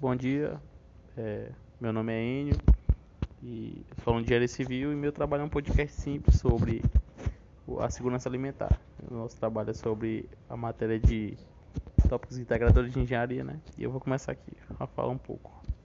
bom dia. É, meu nome é Enio e sou um engenheiro civil e meu trabalho é um podcast simples sobre a segurança alimentar. O nosso trabalho é sobre a matéria de tópicos integradores de engenharia, né? E eu vou começar aqui a falar um pouco.